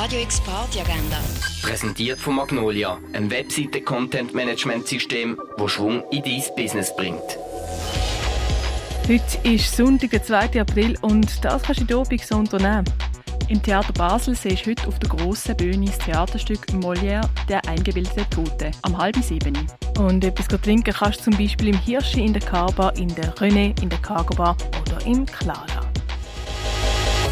Radio X Party Agenda. Präsentiert von Magnolia, einem Webseite-Content-Management-System, das Schwung in dein Business bringt. Heute ist Sonntag, der 2. April und das kannst du hier bei so unternehmen. Im Theater Basel siehst du heute auf der grossen Bühne das Theaterstück Molière «Der eingebildete Tote» am halben sieben. Und etwas trinken kannst du zum Beispiel im Hirschi in der Carbar, in der René, in der Cargo Bar oder im Clara.